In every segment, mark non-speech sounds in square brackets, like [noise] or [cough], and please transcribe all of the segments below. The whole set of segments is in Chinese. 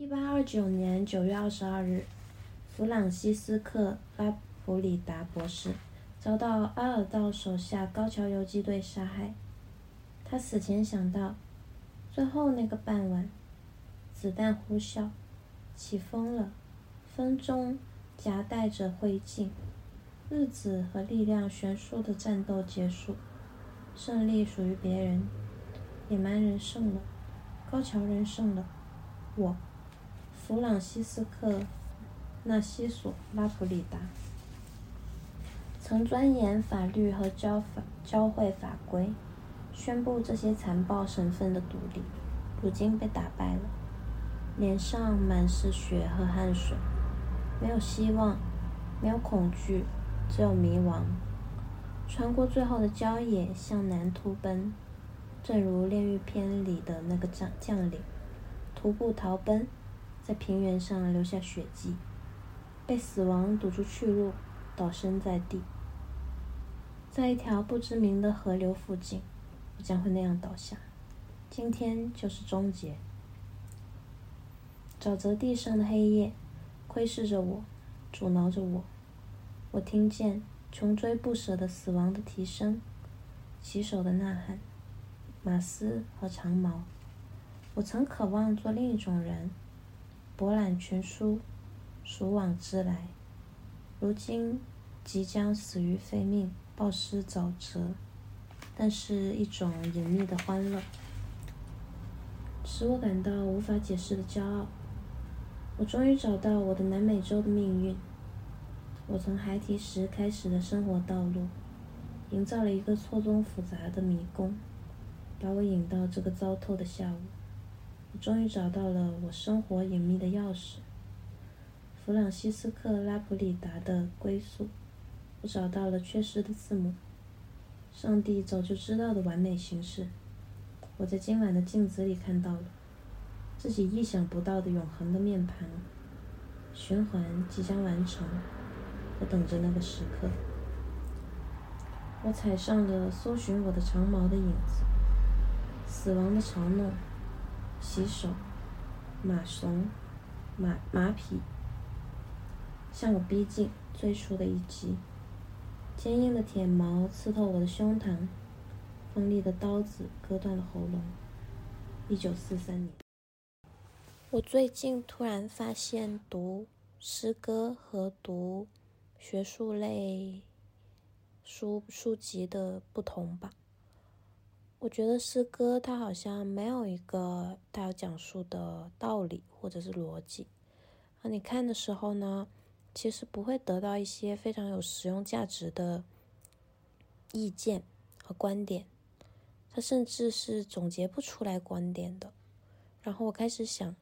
一八二九年九月二十二日，弗朗西斯克·拉普里达博士遭到阿尔道手下高桥游击队杀害。他死前想到，最后那个傍晚，子弹呼啸，起风了，风中夹带着灰烬，日子和力量悬殊的战斗结束，胜利属于别人，野蛮人胜了，高桥人胜了，我。弗朗西斯科·纳西索·拉普里达曾钻研法律和教法教会法规，宣布这些残暴省份的独立。如今被打败了，脸上满是血和汗水，没有希望，没有恐惧，只有迷惘。穿过最后的郊野，向南突奔，正如炼狱篇里的那个将将领，徒步逃奔。在平原上留下血迹，被死亡堵住去路，倒身在地。在一条不知名的河流附近，我将会那样倒下。今天就是终结。沼泽地上的黑夜窥视着我，阻挠着我。我听见穷追不舍的死亡的啼声，骑手的呐喊，马嘶和长矛。我曾渴望做另一种人。博览群书，鼠往之来。如今即将死于非命，暴尸沼泽，但是一种隐秘的欢乐，使我感到无法解释的骄傲。我终于找到我的南美洲的命运。我从孩提时开始的生活道路，营造了一个错综复杂的迷宫，把我引到这个糟透的下午。我终于找到了我生活隐秘的钥匙——弗朗西斯克·拉普里达的归宿。我找到了缺失的字母，上帝早就知道的完美形式。我在今晚的镜子里看到了自己意想不到的永恒的面庞。循环即将完成，我等着那个时刻。我踩上了搜寻我的长矛的影子，死亡的嘲弄。洗手，马怂，马马匹向我逼近，最初的一击，坚硬的铁矛刺透我的胸膛，锋利的刀子割断了喉咙。一九四三年，我最近突然发现读诗歌和读学术类书书籍的不同吧。我觉得诗歌它好像没有一个它要讲述的道理或者是逻辑，啊，你看的时候呢，其实不会得到一些非常有实用价值的意见和观点，它甚至是总结不出来观点的。然后我开始想，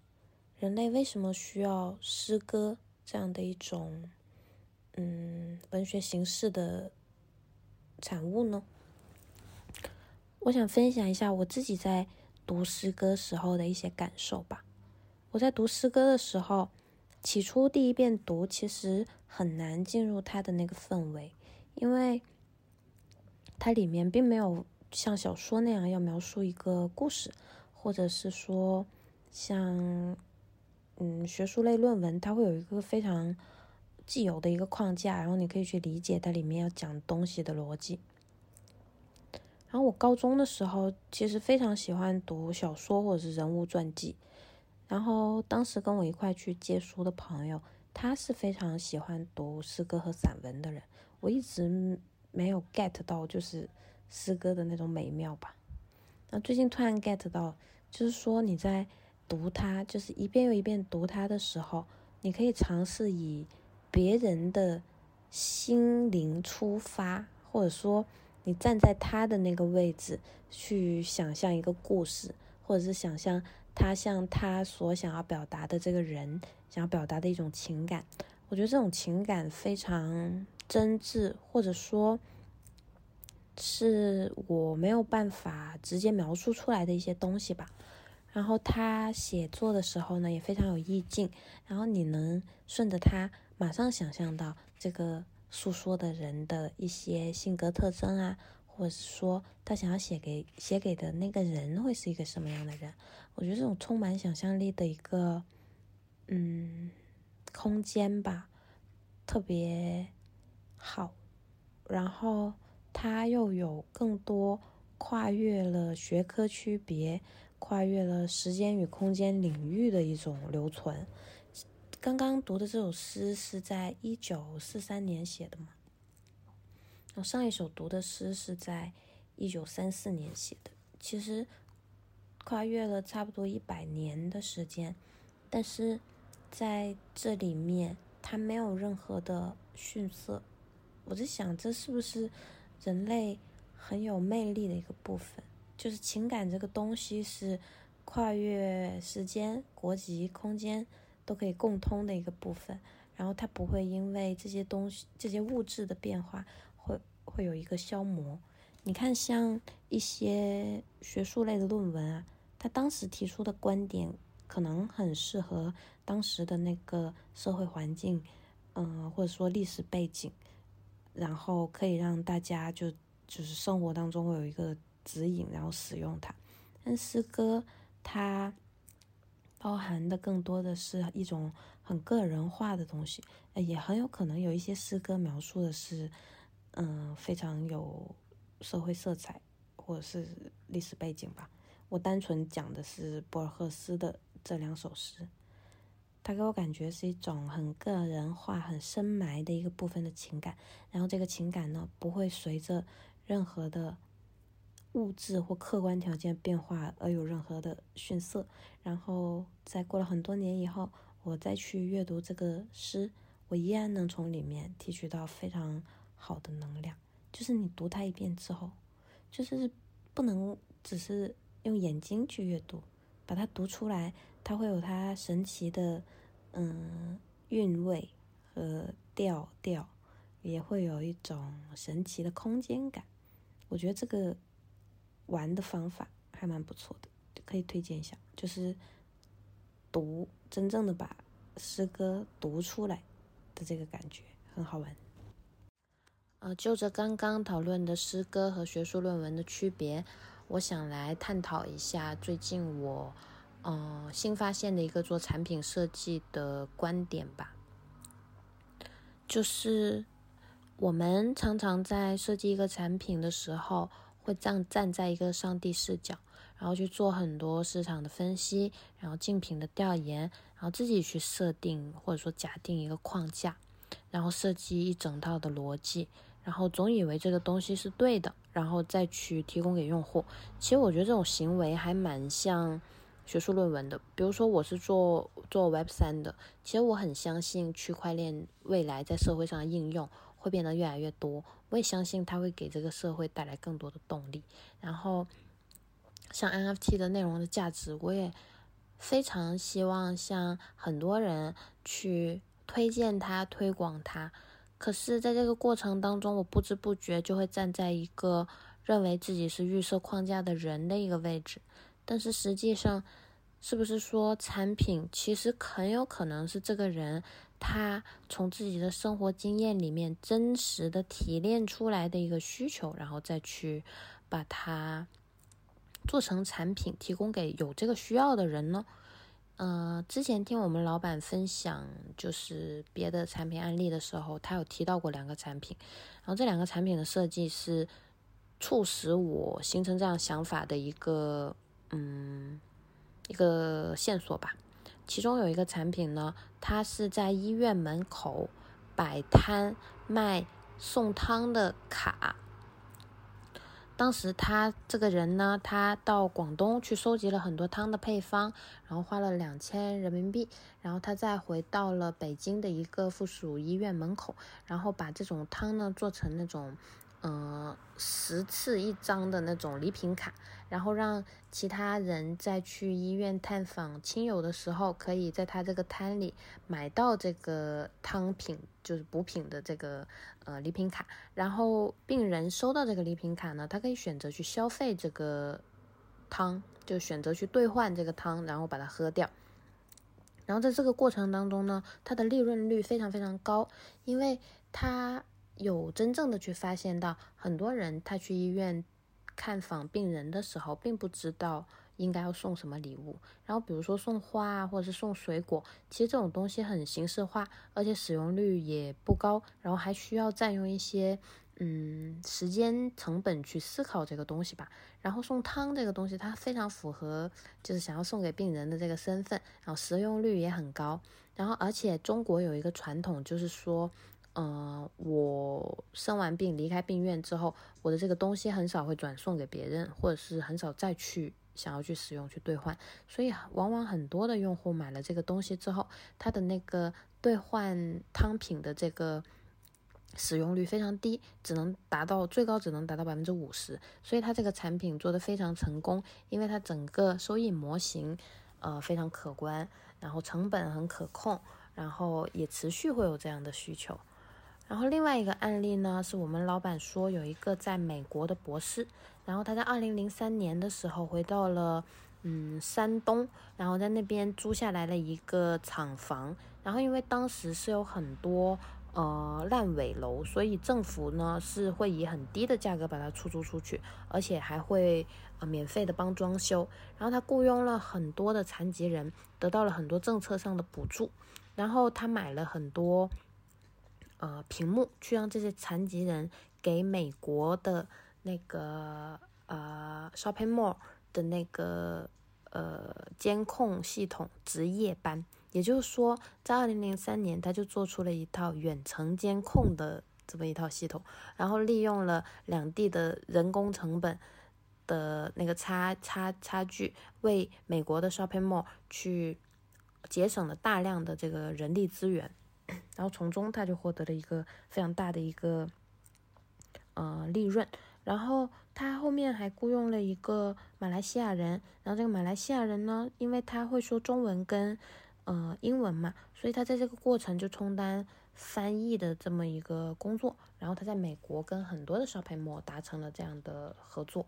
人类为什么需要诗歌这样的一种嗯文学形式的产物呢？我想分享一下我自己在读诗歌时候的一些感受吧。我在读诗歌的时候，起初第一遍读其实很难进入它的那个氛围，因为它里面并没有像小说那样要描述一个故事，或者是说像嗯学术类论文，它会有一个非常既有的一个框架，然后你可以去理解它里面要讲东西的逻辑。然后我高中的时候，其实非常喜欢读小说或者是人物传记。然后当时跟我一块去借书的朋友，他是非常喜欢读诗歌和散文的人。我一直没有 get 到就是诗歌的那种美妙吧。那最近突然 get 到，就是说你在读它，就是一遍又一遍读它的时候，你可以尝试以别人的心灵出发，或者说。你站在他的那个位置去想象一个故事，或者是想象他像他所想要表达的这个人想要表达的一种情感，我觉得这种情感非常真挚，或者说是我没有办法直接描述出来的一些东西吧。然后他写作的时候呢，也非常有意境，然后你能顺着他马上想象到这个。诉说的人的一些性格特征啊，或者是说他想要写给写给的那个人会是一个什么样的人？我觉得这种充满想象力的一个嗯，空间吧，特别好。然后它又有更多跨越了学科区别、跨越了时间与空间领域的一种留存。刚刚读的这首诗是在一九四三年写的嘛？我上一首读的诗是在一九三四年写的，其实跨越了差不多一百年的时间，但是在这里面它没有任何的逊色。我在想，这是不是人类很有魅力的一个部分？就是情感这个东西是跨越时间、国籍、空间都可以共通的一个部分，然后它不会因为这些东西、这些物质的变化会会有一个消磨。你看，像一些学术类的论文啊，他当时提出的观点可能很适合当时的那个社会环境，嗯，或者说历史背景。然后可以让大家就就是生活当中会有一个指引，然后使用它。但诗歌它包含的更多的是一种很个人化的东西，也很有可能有一些诗歌描述的是，嗯，非常有社会色彩或者是历史背景吧。我单纯讲的是博尔赫斯的这两首诗。他给我感觉是一种很个人化、很深埋的一个部分的情感，然后这个情感呢，不会随着任何的物质或客观条件变化而有任何的逊色。然后在过了很多年以后，我再去阅读这个诗，我依然能从里面提取到非常好的能量。就是你读它一遍之后，就是不能只是用眼睛去阅读。把它读出来，它会有它神奇的，嗯，韵味和调调，也会有一种神奇的空间感。我觉得这个玩的方法还蛮不错的，可以推荐一下。就是读真正的把诗歌读出来的这个感觉很好玩。呃，就着刚刚讨论的诗歌和学术论文的区别。我想来探讨一下最近我，嗯，新发现的一个做产品设计的观点吧。就是我们常常在设计一个产品的时候，会站站在一个上帝视角，然后去做很多市场的分析，然后竞品的调研，然后自己去设定或者说假定一个框架，然后设计一整套的逻辑。然后总以为这个东西是对的，然后再去提供给用户。其实我觉得这种行为还蛮像学术论文的。比如说，我是做做 Web 三的，其实我很相信区块链未来在社会上的应用会变得越来越多。我也相信它会给这个社会带来更多的动力。然后，像 NFT 的内容的价值，我也非常希望向很多人去推荐它、推广它。可是，在这个过程当中，我不知不觉就会站在一个认为自己是预设框架的人的一个位置。但是实际上，是不是说产品其实很有可能是这个人他从自己的生活经验里面真实的提炼出来的一个需求，然后再去把它做成产品，提供给有这个需要的人呢？呃，之前听我们老板分享就是别的产品案例的时候，他有提到过两个产品，然后这两个产品的设计是促使我形成这样想法的一个嗯一个线索吧。其中有一个产品呢，它是在医院门口摆摊卖送汤的卡。当时他这个人呢，他到广东去收集了很多汤的配方，然后花了两千人民币，然后他再回到了北京的一个附属医院门口，然后把这种汤呢做成那种。嗯，十次一张的那种礼品卡，然后让其他人在去医院探访亲友的时候，可以在他这个摊里买到这个汤品，就是补品的这个呃礼品卡。然后病人收到这个礼品卡呢，他可以选择去消费这个汤，就选择去兑换这个汤，然后把它喝掉。然后在这个过程当中呢，它的利润率非常非常高，因为它。有真正的去发现到，很多人他去医院看访病人的时候，并不知道应该要送什么礼物。然后比如说送花啊，或者是送水果，其实这种东西很形式化，而且使用率也不高，然后还需要占用一些嗯时间成本去思考这个东西吧。然后送汤这个东西，它非常符合就是想要送给病人的这个身份，然后实用率也很高。然后而且中国有一个传统，就是说。呃，我生完病离开病院之后，我的这个东西很少会转送给别人，或者是很少再去想要去使用去兑换，所以往往很多的用户买了这个东西之后，他的那个兑换汤品的这个使用率非常低，只能达到最高只能达到百分之五十，所以它这个产品做的非常成功，因为它整个收益模型呃非常可观，然后成本很可控，然后也持续会有这样的需求。然后另外一个案例呢，是我们老板说有一个在美国的博士，然后他在二零零三年的时候回到了嗯山东，然后在那边租下来了一个厂房，然后因为当时是有很多呃烂尾楼，所以政府呢是会以很低的价格把它出租出去，而且还会呃免费的帮装修，然后他雇佣了很多的残疾人，得到了很多政策上的补助，然后他买了很多。呃，屏幕去让这些残疾人给美国的那个呃 shopping mall 的那个呃监控系统值夜班，也就是说，在二零零三年，他就做出了一套远程监控的这么一套系统，然后利用了两地的人工成本的那个差差差距，为美国的 shopping mall 去节省了大量的这个人力资源。然后从中他就获得了一个非常大的一个呃利润，然后他后面还雇佣了一个马来西亚人，然后这个马来西亚人呢，因为他会说中文跟呃英文嘛，所以他在这个过程就充当翻译的这么一个工作，然后他在美国跟很多的 shopping mall 达成了这样的合作。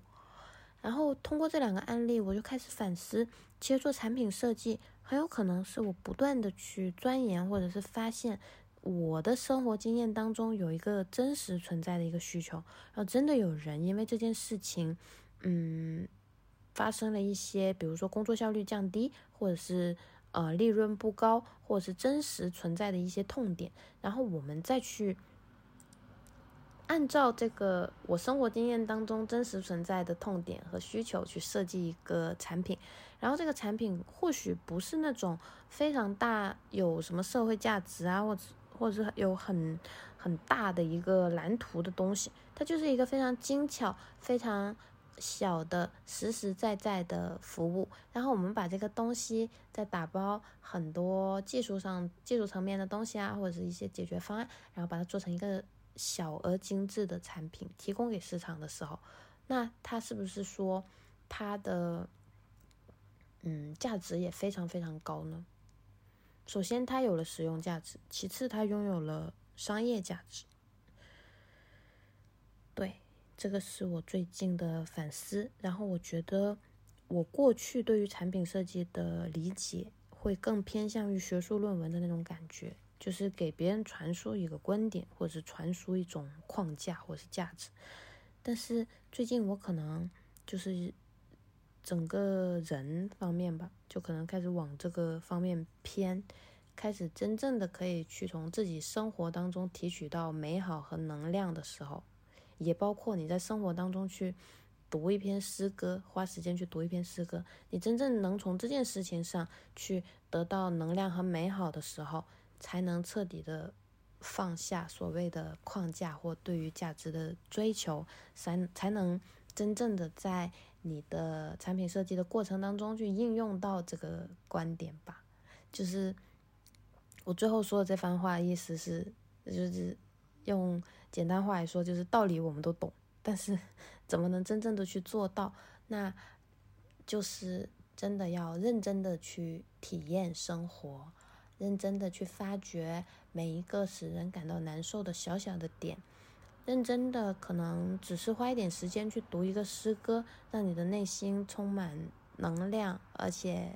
然后通过这两个案例，我就开始反思，其实做产品设计很有可能是我不断的去钻研，或者是发现我的生活经验当中有一个真实存在的一个需求，然后真的有人因为这件事情，嗯，发生了一些，比如说工作效率降低，或者是呃利润不高，或者是真实存在的一些痛点，然后我们再去。按照这个我生活经验当中真实存在的痛点和需求去设计一个产品，然后这个产品或许不是那种非常大有什么社会价值啊，或者或者是有很很大的一个蓝图的东西，它就是一个非常精巧、非常小的实实在在的服务。然后我们把这个东西再打包很多技术上技术层面的东西啊，或者是一些解决方案，然后把它做成一个。小而精致的产品提供给市场的时候，那它是不是说它的嗯价值也非常非常高呢？首先，它有了实用价值；其次，它拥有了商业价值。对，这个是我最近的反思。然后，我觉得我过去对于产品设计的理解会更偏向于学术论文的那种感觉。就是给别人传输一个观点，或者是传输一种框架，或者是价值。但是最近我可能就是整个人方面吧，就可能开始往这个方面偏，开始真正的可以去从自己生活当中提取到美好和能量的时候，也包括你在生活当中去读一篇诗歌，花时间去读一篇诗歌，你真正能从这件事情上去得到能量和美好的时候。才能彻底的放下所谓的框架或对于价值的追求，才才能真正的在你的产品设计的过程当中去应用到这个观点吧。就是我最后说的这番话，意思是就是用简单话来说，就是道理我们都懂，但是 [laughs] 怎么能真正的去做到？那就是真的要认真的去体验生活。认真的去发掘每一个使人感到难受的小小的点，认真的可能只是花一点时间去读一个诗歌，让你的内心充满能量，而且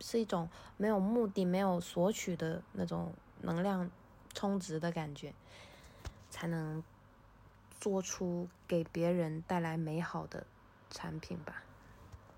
是一种没有目的、没有索取的那种能量充值的感觉，才能做出给别人带来美好的产品吧。